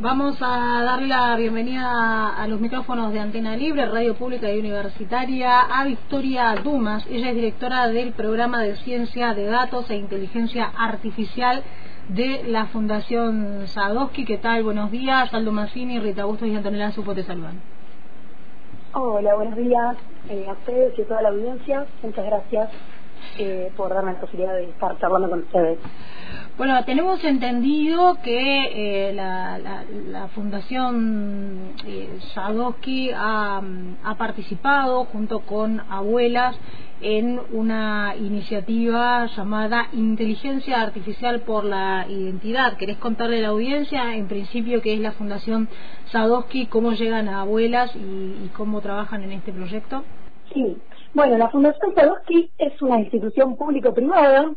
Vamos a darle la bienvenida a los micrófonos de Antena Libre, Radio Pública y Universitaria, a Victoria Dumas. Ella es directora del programa de Ciencia de Datos e Inteligencia Artificial de la Fundación Sadowski. ¿Qué tal? Buenos días. Aldo Massini, Rita Bustos y Antonella Supo te saludan. Hola, buenos días eh, a ustedes y a toda la audiencia. Muchas gracias eh, por darme la posibilidad de estar charlando con ustedes. Bueno, tenemos entendido que eh, la, la, Fundación eh, ha, participado junto con abuelas en una iniciativa llamada Inteligencia Artificial por la Identidad. ¿Querés contarle a la audiencia, en principio, qué es la Fundación Sadowski, cómo llegan a abuelas y, y cómo trabajan en este proyecto? Sí, bueno, la Fundación Sadowski es una institución público-privada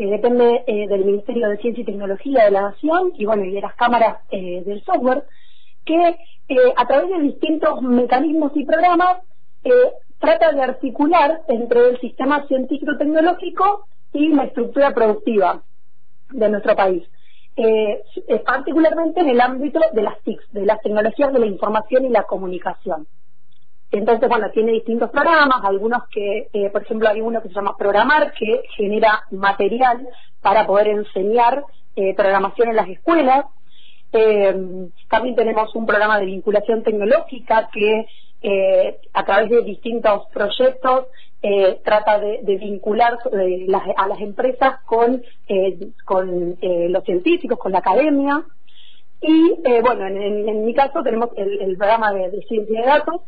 que depende eh, del Ministerio de Ciencia y Tecnología de la Nación y bueno y de las cámaras eh, del software que eh, a través de distintos mecanismos y programas trata de articular entre el sistema científico-tecnológico y la estructura productiva de nuestro país. particularmente en el ámbito de las TICs, de las tecnologías de la información y la comunicación. Entonces, bueno, tiene distintos programas, algunos que, eh, por ejemplo, hay uno que se llama Programar, que genera material para poder enseñar eh, programación en las escuelas. Eh, también tenemos un programa de vinculación tecnológica que a través de distintos proyectos trata de, vincular a las empresas con, con los científicos, con la academia. Y bueno, en, mi caso tenemos el, programa de ciencia de datos,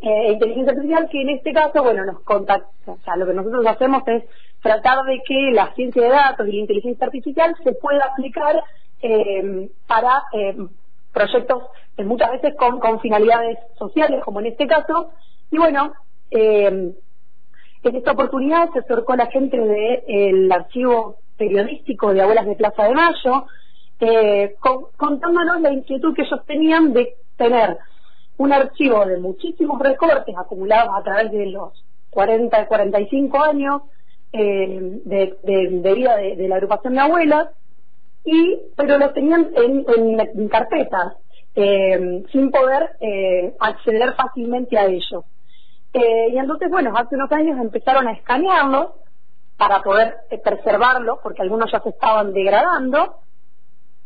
eh, inteligencia artificial que en este caso, bueno, nos contacta, o sea, lo que nosotros hacemos es tratar de que la ciencia de datos y la inteligencia artificial se pueda aplicar eh, para eh, proyectos muchas veces con, con, finalidades sociales, como en este caso, y bueno, en esta oportunidad se acercó la gente del archivo periodístico de Abuelas de Plaza de Mayo, contándonos la inquietud que ellos tenían de tener un archivo de muchísimos recortes acumulados a través de los 40, 45 años eh, de, vida de, la agrupación de abuelas, y, pero los tenían en, carpetas, eh, sin poder eh, acceder fácilmente a ellos. y entonces, bueno, hace unos años empezaron a escanearlos para poder preservarlos, porque algunos ya se estaban degradando,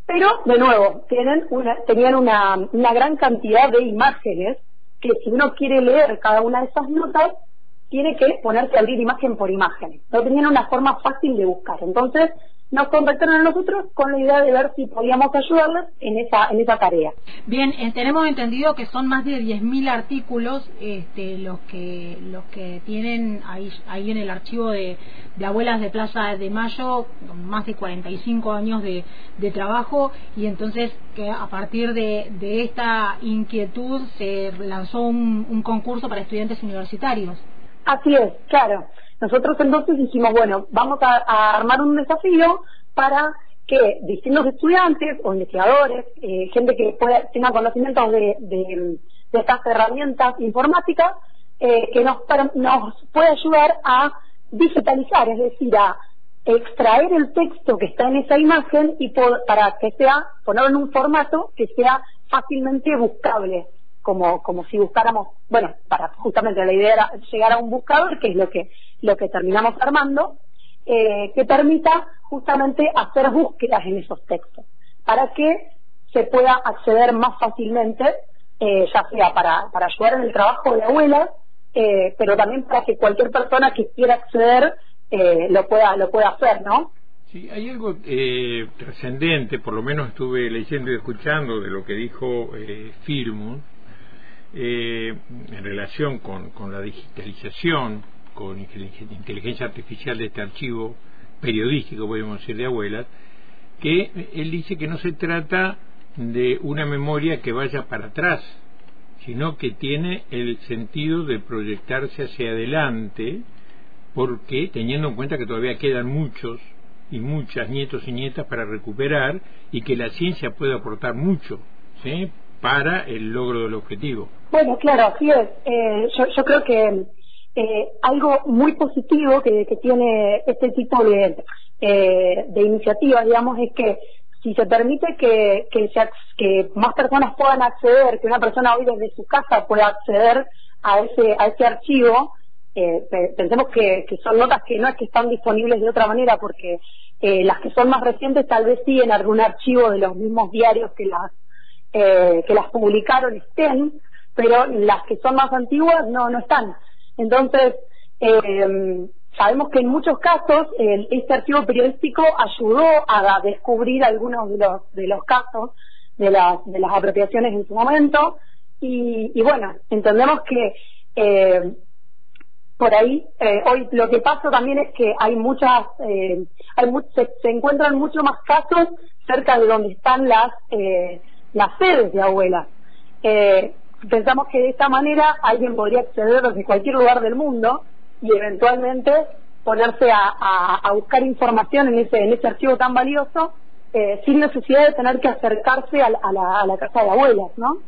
pero, de nuevo, tienen una, tenían una, una gran cantidad de imágenes que si uno quiere leer cada una de esas notas, tiene que ponerse a abrir imagen por imagen. No tenían una forma fácil de buscar. Entonces, nos contactaron a nosotros con la idea de ver si podíamos ayudarles en esa en esa tarea. Bien, eh, tenemos entendido que son más de 10.000 artículos este, los que los que tienen ahí ahí en el archivo de, de Abuelas de Plaza de Mayo, más de 45 años de, de trabajo y entonces que a partir de, de esta inquietud se lanzó un, un concurso para estudiantes universitarios. Así es, claro. Nosotros entonces dijimos, bueno, vamos a, armar un desafío para que distintos estudiantes o investigadores, eh, gente que pueda, tenga conocimientos de, estas herramientas informáticas, eh, que nos, nos pueda ayudar a digitalizar, es decir, a extraer el texto que está en esa imagen y para que sea, ponerlo en un formato que sea fácilmente buscable como, como si buscáramos, bueno, para justamente la idea era llegar a un buscador, que es lo que, lo que terminamos armando, eh, que permita justamente hacer búsquedas en esos textos, para que se pueda acceder más fácilmente, eh, ya sea para, para ayudar en el trabajo de abuelas, eh, pero también para que cualquier persona que quiera acceder lo pueda lo pueda hacer, ¿no? Sí, hay algo trascendente, por lo menos estuve leyendo y escuchando de lo que dijo eh, eh, en relación con, con, la digitalización, con inteligencia artificial de este archivo periodístico, podemos decir, de abuelas, que él dice que no se trata de una memoria que vaya para atrás, sino que tiene el sentido de proyectarse hacia adelante, porque teniendo en cuenta que todavía quedan muchos y muchas nietos y nietas para recuperar y que la ciencia puede aportar mucho ¿sí? Para el logro del objetivo. Bueno, claro, así es. Eh, yo, creo que eh, algo muy positivo que, tiene este tipo de, eh, de iniciativas, digamos, es que si se permite que, que, que más personas puedan acceder, que una persona hoy desde su casa pueda acceder a ese, a ese archivo, eh, pensemos que, que, son notas que no es que están disponibles de otra manera, porque eh, las que son más recientes tal vez sí en algún archivo de los mismos diarios que las, eh, que las publicaron estén, pero las que son más antiguas no, no están. Entonces, eh, sabemos que en muchos casos este archivo periodístico ayudó a, descubrir algunos de los, de los casos de las, de las apropiaciones en su momento y, bueno, entendemos que eh, por ahí eh, hoy lo que pasa también es que hay muchas, eh, hay se, encuentran muchos más casos cerca de donde están las, las sedes de abuelas. pensamos que de esta manera alguien podría acceder desde cualquier lugar del mundo y eventualmente ponerse a, a, buscar información en ese, en ese archivo tan valioso eh, sin necesidad de tener que acercarse a, la, a la casa de abuelas, ¿no?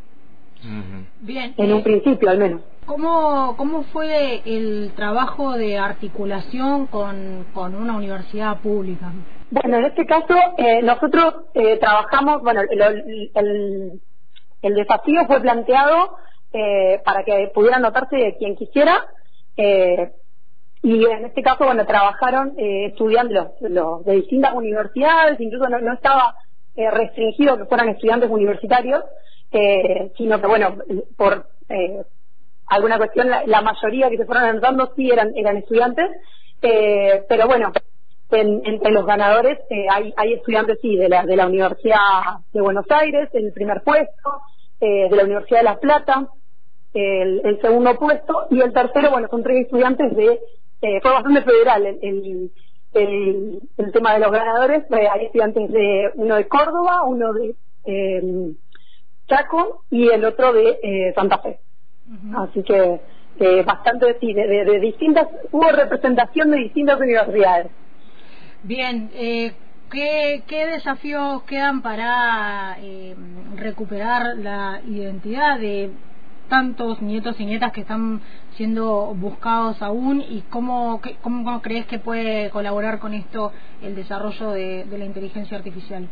Bien. En un principio, al menos. ¿Cómo, ¿Cómo fue el trabajo de articulación con, con una universidad pública? Bueno, en este caso, eh, nosotros eh, trabajamos, bueno, el, el, el, desafío fue planteado eh, para que pudiera notarse quien quisiera, eh, y en este caso, bueno, trabajaron eh, estudiantes los, de distintas universidades, incluso no, estaba eh, restringido que fueran estudiantes universitarios, sino que, bueno, por alguna cuestión, la, mayoría que se fueron anotando sí eran, eran estudiantes, pero bueno, entre los ganadores hay, hay estudiantes, sí, de la, de la Universidad de Buenos Aires, el primer puesto, de la Universidad de La Plata, el, segundo puesto y el tercero, bueno, son tres estudiantes de, eh, fue bastante federal el, el, el, tema de los ganadores, eh, hay estudiantes de uno de Córdoba, uno de eh, Chaco y el otro de eh, Santa Fe. Así que bastante, sí, de, de, distintas, hubo representación de distintas universidades. Bien, eh, ¿Qué, ¿Qué, desafíos quedan para eh, recuperar la identidad de tantos nietos y nietas que están siendo buscados aún y cómo, cómo crees que puede colaborar con esto el desarrollo de, la inteligencia artificial?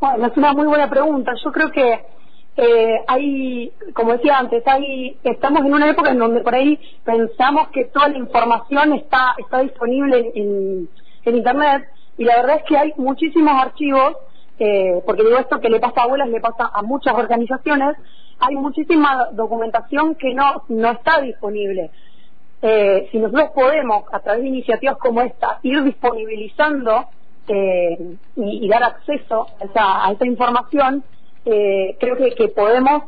Bueno, es una muy buena pregunta. Yo creo que eh, hay, como decía antes, hay, estamos en una época en donde por ahí pensamos que toda la información está, está disponible en, en Internet y la verdad es que hay muchísimos archivos, eh, porque digo esto que le pasa a abuelas, le pasa a muchas organizaciones, hay muchísima documentación que no, no está disponible. Eh, si nosotros podemos, a través de iniciativas como esta, ir disponibilizando eh, y, dar acceso a esa, a esa información, eh, creo que podemos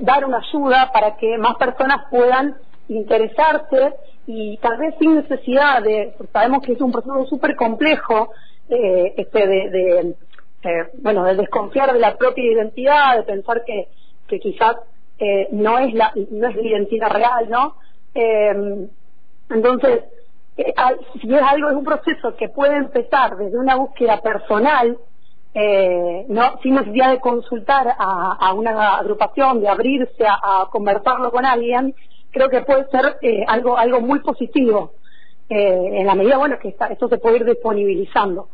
dar una ayuda para que más personas puedan interesarse y tal vez sin necesidad de, sabemos que es un proceso súper complejo, este de, de bueno, de desconfiar de la propia identidad, de pensar que que quizás eh, no es la no es la identidad real, ¿no? Eh, entonces, eh, si es algo, es un proceso que puede empezar desde una búsqueda personal, no sin necesidad de consultar a, una agrupación, de abrirse a, conversarlo con alguien, creo que puede ser algo algo muy positivo en la medida, bueno, que está, esto se puede ir disponibilizando.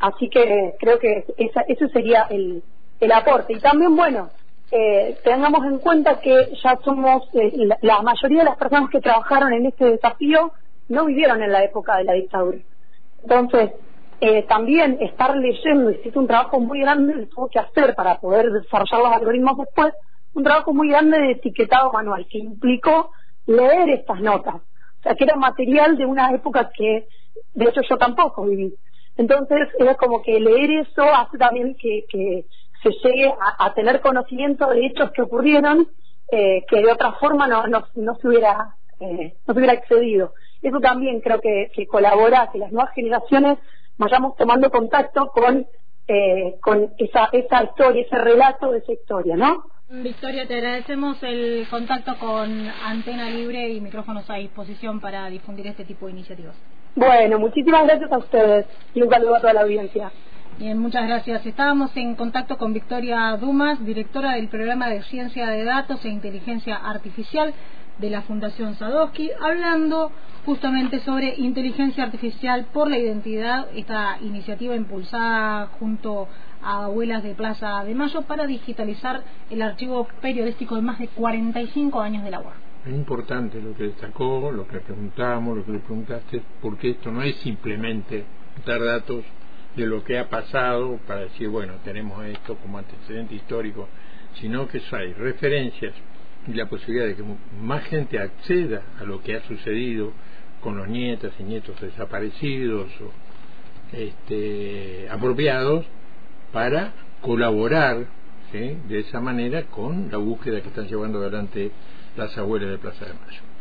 así que creo que esa, ese sería el, el aporte. Y también, bueno, eh, tengamos en cuenta que ya somos, eh, la, mayoría de las personas que trabajaron en este desafío no vivieron en la época de la dictadura. Entonces, eh, también estar leyendo, es un trabajo muy grande que tuvo que hacer para poder desarrollar los algoritmos después, un trabajo muy grande de etiquetado manual que implicó leer estas notas. O sea, que era material de una época que, de hecho, yo tampoco viví. Entonces, era como que leer eso hace también que, se llegue a, tener conocimiento de hechos que ocurrieron eh, que de otra forma no, no, no se hubiera eh, no se hubiera excedido. Eso también creo que, que colabora que las nuevas generaciones vayamos tomando contacto con eh, con esa, esa historia, ese relato de esa historia, ¿no? Victoria, te agradecemos el contacto con Antena Libre y micrófonos a disposición para difundir este tipo de iniciativas. Bueno, muchísimas gracias a ustedes y un saludo a toda la audiencia. Bien, muchas gracias. Estábamos en contacto con Victoria Dumas, directora del programa de Ciencia de Datos e Inteligencia Artificial de la Fundación Sadowski, hablando justamente sobre inteligencia artificial por la identidad, esta iniciativa impulsada junto a abuelas de Plaza de Mayo para digitalizar el archivo periodístico de más de 45 años de la UAR. Es importante lo que destacó, lo que preguntamos, lo que le preguntaste, porque esto no es simplemente dar datos de lo que ha pasado para decir, bueno, tenemos esto como antecedente histórico, sino que hay referencias y la posibilidad de que más gente acceda a lo que ha sucedido con los nietas y nietos desaparecidos o este, apropiados para colaborar de esa manera con la búsqueda que están llevando adelante las abuelas de Plaza de Mayo.